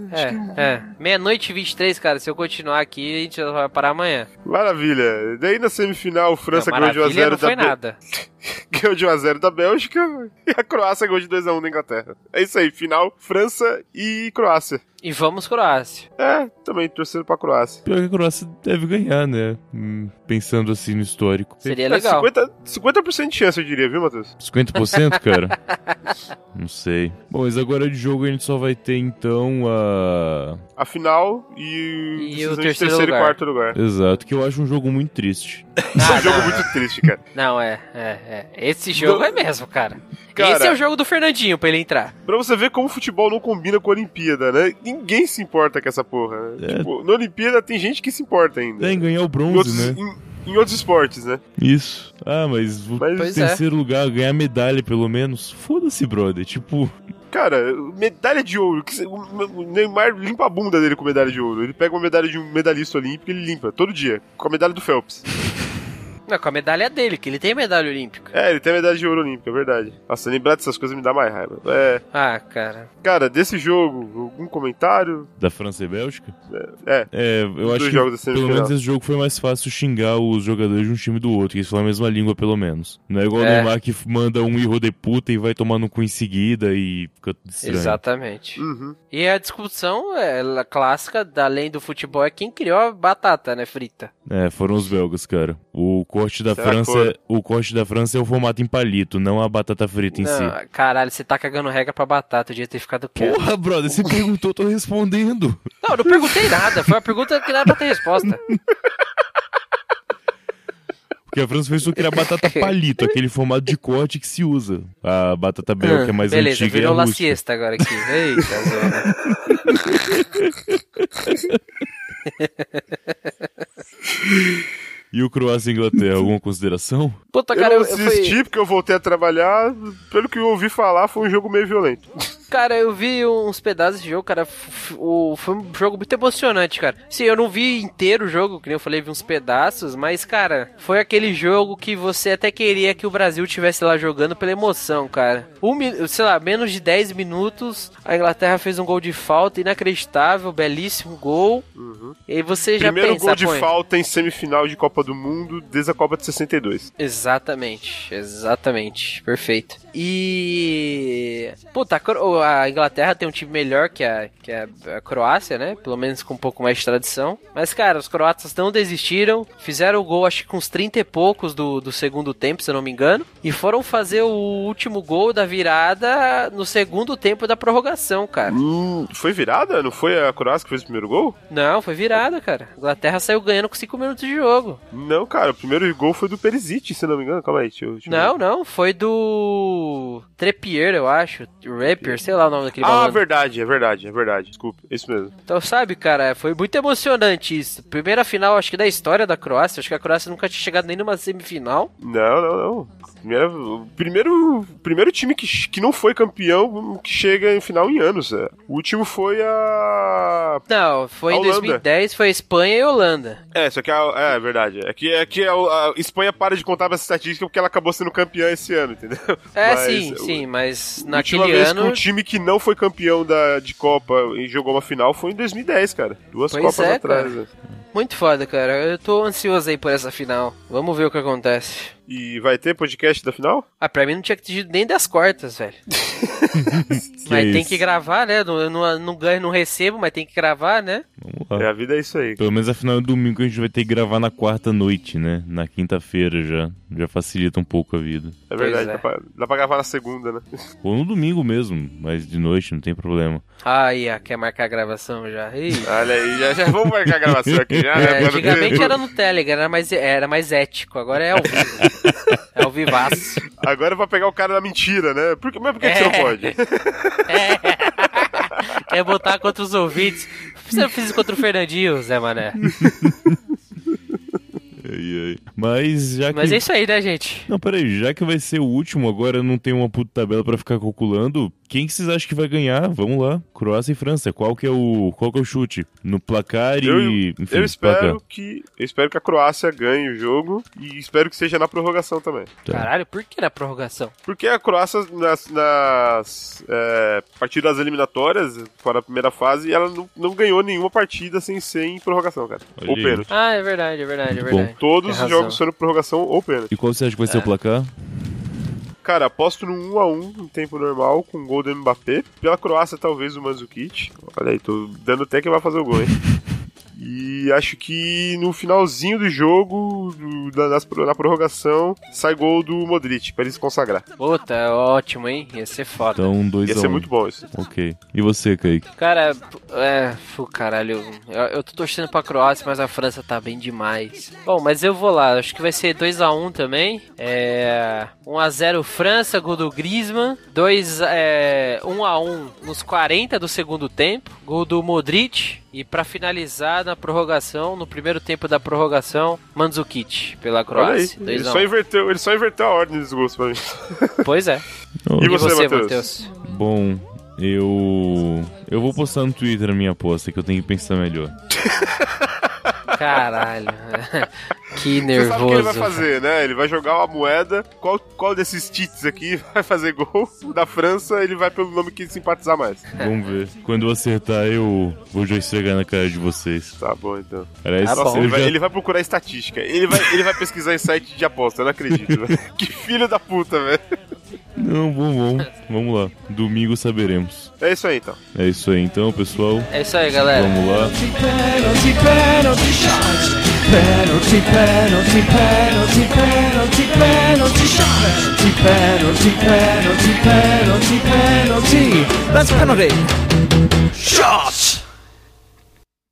É, é. Meia-noite e 23, cara. Se eu continuar aqui, a gente vai parar amanhã. Maravilha. Daí na semifinal, França não, ganhou de 1 a maravilha 0 não foi da Bé- nada. ganhou de 1 a 0 da Bélgica e a Croácia ganhou de 2 a 1 da Inglaterra. É isso aí, final França e Croácia. E vamos, Croácia. É, também torcendo pra Croácia. Pior que a Croácia deve ganhar, né? Hum, pensando assim no histórico. Seria É, legal. 50%, 50% de chance, eu diria, viu, Matheus? 50%, cara? Não sei. Bom, mas agora de jogo a gente só vai ter então a. A final e, E o terceiro terceiro e quarto lugar. Exato, que eu acho um jogo muito triste. é um jogo não, muito triste, cara. Não, é, é, é. Esse jogo Não- é mesmo, cara. Cara- Esse é o jogo do Fernandinho pra ele entrar. Pra você ver como o futebol não combina com a Olimpíada, né? Ninguém se importa com essa porra. né? É. Tipo, na Olimpíada tem gente que se importa ainda. Tem ganhar o Em bronze, outros, né? em- em outros esportes, né? Isso. Ah, mas o Mas- é. terceiro lugar, ganhar medalha pelo menos. Foda-se, brother. Tipo, Cara, medalha de ouro. O Neymar limpa a bunda dele com medalha de ouro. Ele pega uma medalha de um medalhista olímpico e ele limpa todo dia. Com a medalha do Phelps. Não, com a medalha dele, que ele tem medalha olímpica. É, ele tem a medalha de ouro olímpica, é verdade. Nossa, lembrar dessas coisas me dá mais raiva. É, Ah, cara. cara, desse jogo, algum comentário? da França e Bélgica. É, É, eu Os acho que pelo menos esse jogo foi mais fácil xingar os jogadores de um time do outro, que eles falam a mesma língua pelo menos. Não é igual o É. Neymar que manda um erro de puta e vai tomar no cu em seguida e fica tudo estranho. Exatamente. uhum. E a discussão é, a clássica, da além do futebol, é quem criou a batata, né, frita. É, foram os belgas, cara. O corte da Será que França, o corte da França é o formato em palito, não a batata frita em si. Não, caralho, você tá cagando regra pra batata, eu devia ter ficado quieto. Porra, brother, você perguntou, eu tô respondendo. Não, eu não perguntei nada, foi uma pergunta que não era pra ter resposta. Porque a França fez isso criar batata palito, aquele formato de corte que se usa. A batata belga, que é mais Ah, Beleza, antiga, é virou a la siesta agora aqui. Eita, zona. E o Croácia e Inglaterra, alguma consideração? Puta, Eu cara, eu, eu assisti porque eu voltei a trabalhar. Pelo que eu ouvi falar, foi um jogo meio violento. Cara, eu vi uns pedaços de jogo, cara. O, foi um jogo muito emocionante, cara. Sim, eu não vi inteiro o jogo, que nem eu falei, vi uns pedaços, mas, cara, foi aquele jogo que você até queria que o Brasil tivesse lá jogando pela emoção, cara. Um, sei lá, menos de 10 minutos, a Inglaterra fez um gol de falta inacreditável, belíssimo gol. E aí você já Primeiro pensa, gol de pô, falta em semifinal de Copa do Mundo desde a Copa de 62. Exatamente, exatamente, perfeito. E. Puta, a a Inglaterra tem um time melhor que a, que a, a Croácia, né? Pelo menos com um pouco mais de tradição. Mas, cara, os croatas não desistiram, fizeram o gol, acho que com uns 30 e poucos do, do segundo tempo, se eu não me engano, e foram fazer o último gol da virada no segundo tempo da prorrogação, cara. Hum, foi virada? Não foi a Croácia que fez o primeiro gol? Não, foi virada, cara. A Inglaterra saiu ganhando com 5 minutos de jogo. Não, cara, o primeiro gol foi do Perisic, se não me engano. Calma aí, deixa eu, deixa eu Não, ver. não, foi do Treppier, eu acho. Rapier, sei lá o nome daquele Ah, malandro. verdade, é verdade, é verdade. Desculpa, é isso mesmo. Então, sabe, cara, foi muito emocionante isso. Primeira final, acho que da história da Croácia. Acho que a Croácia nunca tinha chegado nem numa semifinal. Não, não, não. Primeira, o primeiro, primeiro time que, que não foi campeão que chega em final em anos. é. O último foi a. Não, foi A em Holanda. 2010, foi Espanha e Holanda. É, só que a, é, é verdade. É que, é que a, a Espanha para de contar essa estatística porque ela acabou sendo campeã esse ano, entendeu? É, Mas sim, o- sim, mas A naquele vez ano. que um time que não foi campeão da, de Copa e jogou uma final foi em 2010, cara. Duas Pois Copas é, atrás. cara. né? Muito foda, cara. Eu tô ansioso aí por essa final. Vamos ver o que acontece. E vai ter podcast da final? Ah, pra mim não tinha que ter nem das quartas, velho. Que mas é tem isso? que gravar, né? Não, não, não ganho, não recebo, mas tem que gravar, né? Vamos É, lá. a vida é isso aí. Pelo menos a final é domingo a gente vai ter que gravar na quarta noite, né? Na quinta-feira já. Já facilita um pouco a vida. É verdade, é. Dá, pra, dá pra gravar na segunda, né? Ou no domingo mesmo, mas de noite não tem problema. Ai, ah, quer marcar a gravação já. Ih. Olha aí, já, já vamos marcar a gravação aqui já, né? É, antigamente era no Telegram, era mais, era mais ético, agora é ao vivo. É ao vivaço. Agora vai pegar o cara na mentira, né? Por mas por que, que você É. não pode? É. Quer botar contra os ouvintes. Você fez contra o Fernandinho, Zé Mané. Ai, ai. Mas já que. Mas é isso aí, né, gente? Não, peraí, já que vai ser o último, agora não tem uma puta tabela pra ficar calculando. Quem que vocês acham que vai ganhar? Vamos lá. Croácia e França. Qual que é o, qual que é o chute? No placar Eu, e. Enfim, eu espero placar. que eu espero que a Croácia ganhe o jogo e espero que seja na prorrogação também. Tá. Caralho, por que na prorrogação? Porque a Croácia nas, nas é, partidas eliminatórias, fora a primeira fase, ela não, não ganhou nenhuma partida sem ser em prorrogação, cara. Olha ou pênalti. Ah, é verdade, é verdade, é Muito bom. Todos os jogos foram prorrogação ou pênalti. E qual você acha que vai ser É. o placar? Cara, aposto no 1x1 em tempo normal, com gol do Mbappé. Pela Croácia, talvez o Mandzukic. Olha aí, tô dando até que vai fazer o gol, hein? E acho que no finalzinho do jogo, do- da- nas- na prorrogação, sai gol do Modric, pra ele se consagrar. Puta, é ótimo, hein? Ia ser foda. Então, 2 Ia a 1 ser muito bom isso. Ok. E você, Kaique? Cara, é. Fu, caralho. Eu, eu tô torcendo pra Croácia, mas a França tá bem demais. Bom, mas eu vou lá. Acho que vai ser 2x1 também. É. 1x0 França, gol do Griezmann. 2 é, 1x1 nos 40 do segundo tempo. Gol do Modric. E pra finalizar na prorrogação, no primeiro tempo da prorrogação, Mandzukic pela Olha aí, Croácia. ele 2 a só, 1. inverteu, ele só inverteu a ordem dos gols pra mim. Pois é. E E você, você, Matheus? Matheus? Bom, eu. Eu vou postar no Twitter a minha aposta, que eu tenho que pensar melhor. Caralho. Que Você nervoso. sabe o que ele vai fazer, né? Ele vai jogar uma moeda. Qual, qual desses tits aqui vai fazer gol? Da França, ele vai pelo nome que simpatizar mais. Vamos ver. Quando eu acertar, eu vou já esfregar na cara de vocês. Tá bom, então. Aliás, Tá bom. ele, vai, ele vai procurar estatística. Ele vai, ele vai pesquisar em site de aposta, eu não acredito, velho. Que filho da puta, velho. Não, vamos, vamos. Vamos lá. Domingo saberemos. É isso aí, então. É isso aí então, pessoal. É isso aí, galera. Vamos lá. penalty, penalty shot. Penalty, penalty, penalty, penalty, penalty shot. Penalty, penalty, penalty, penalty, penalty. That's penalty. Shot.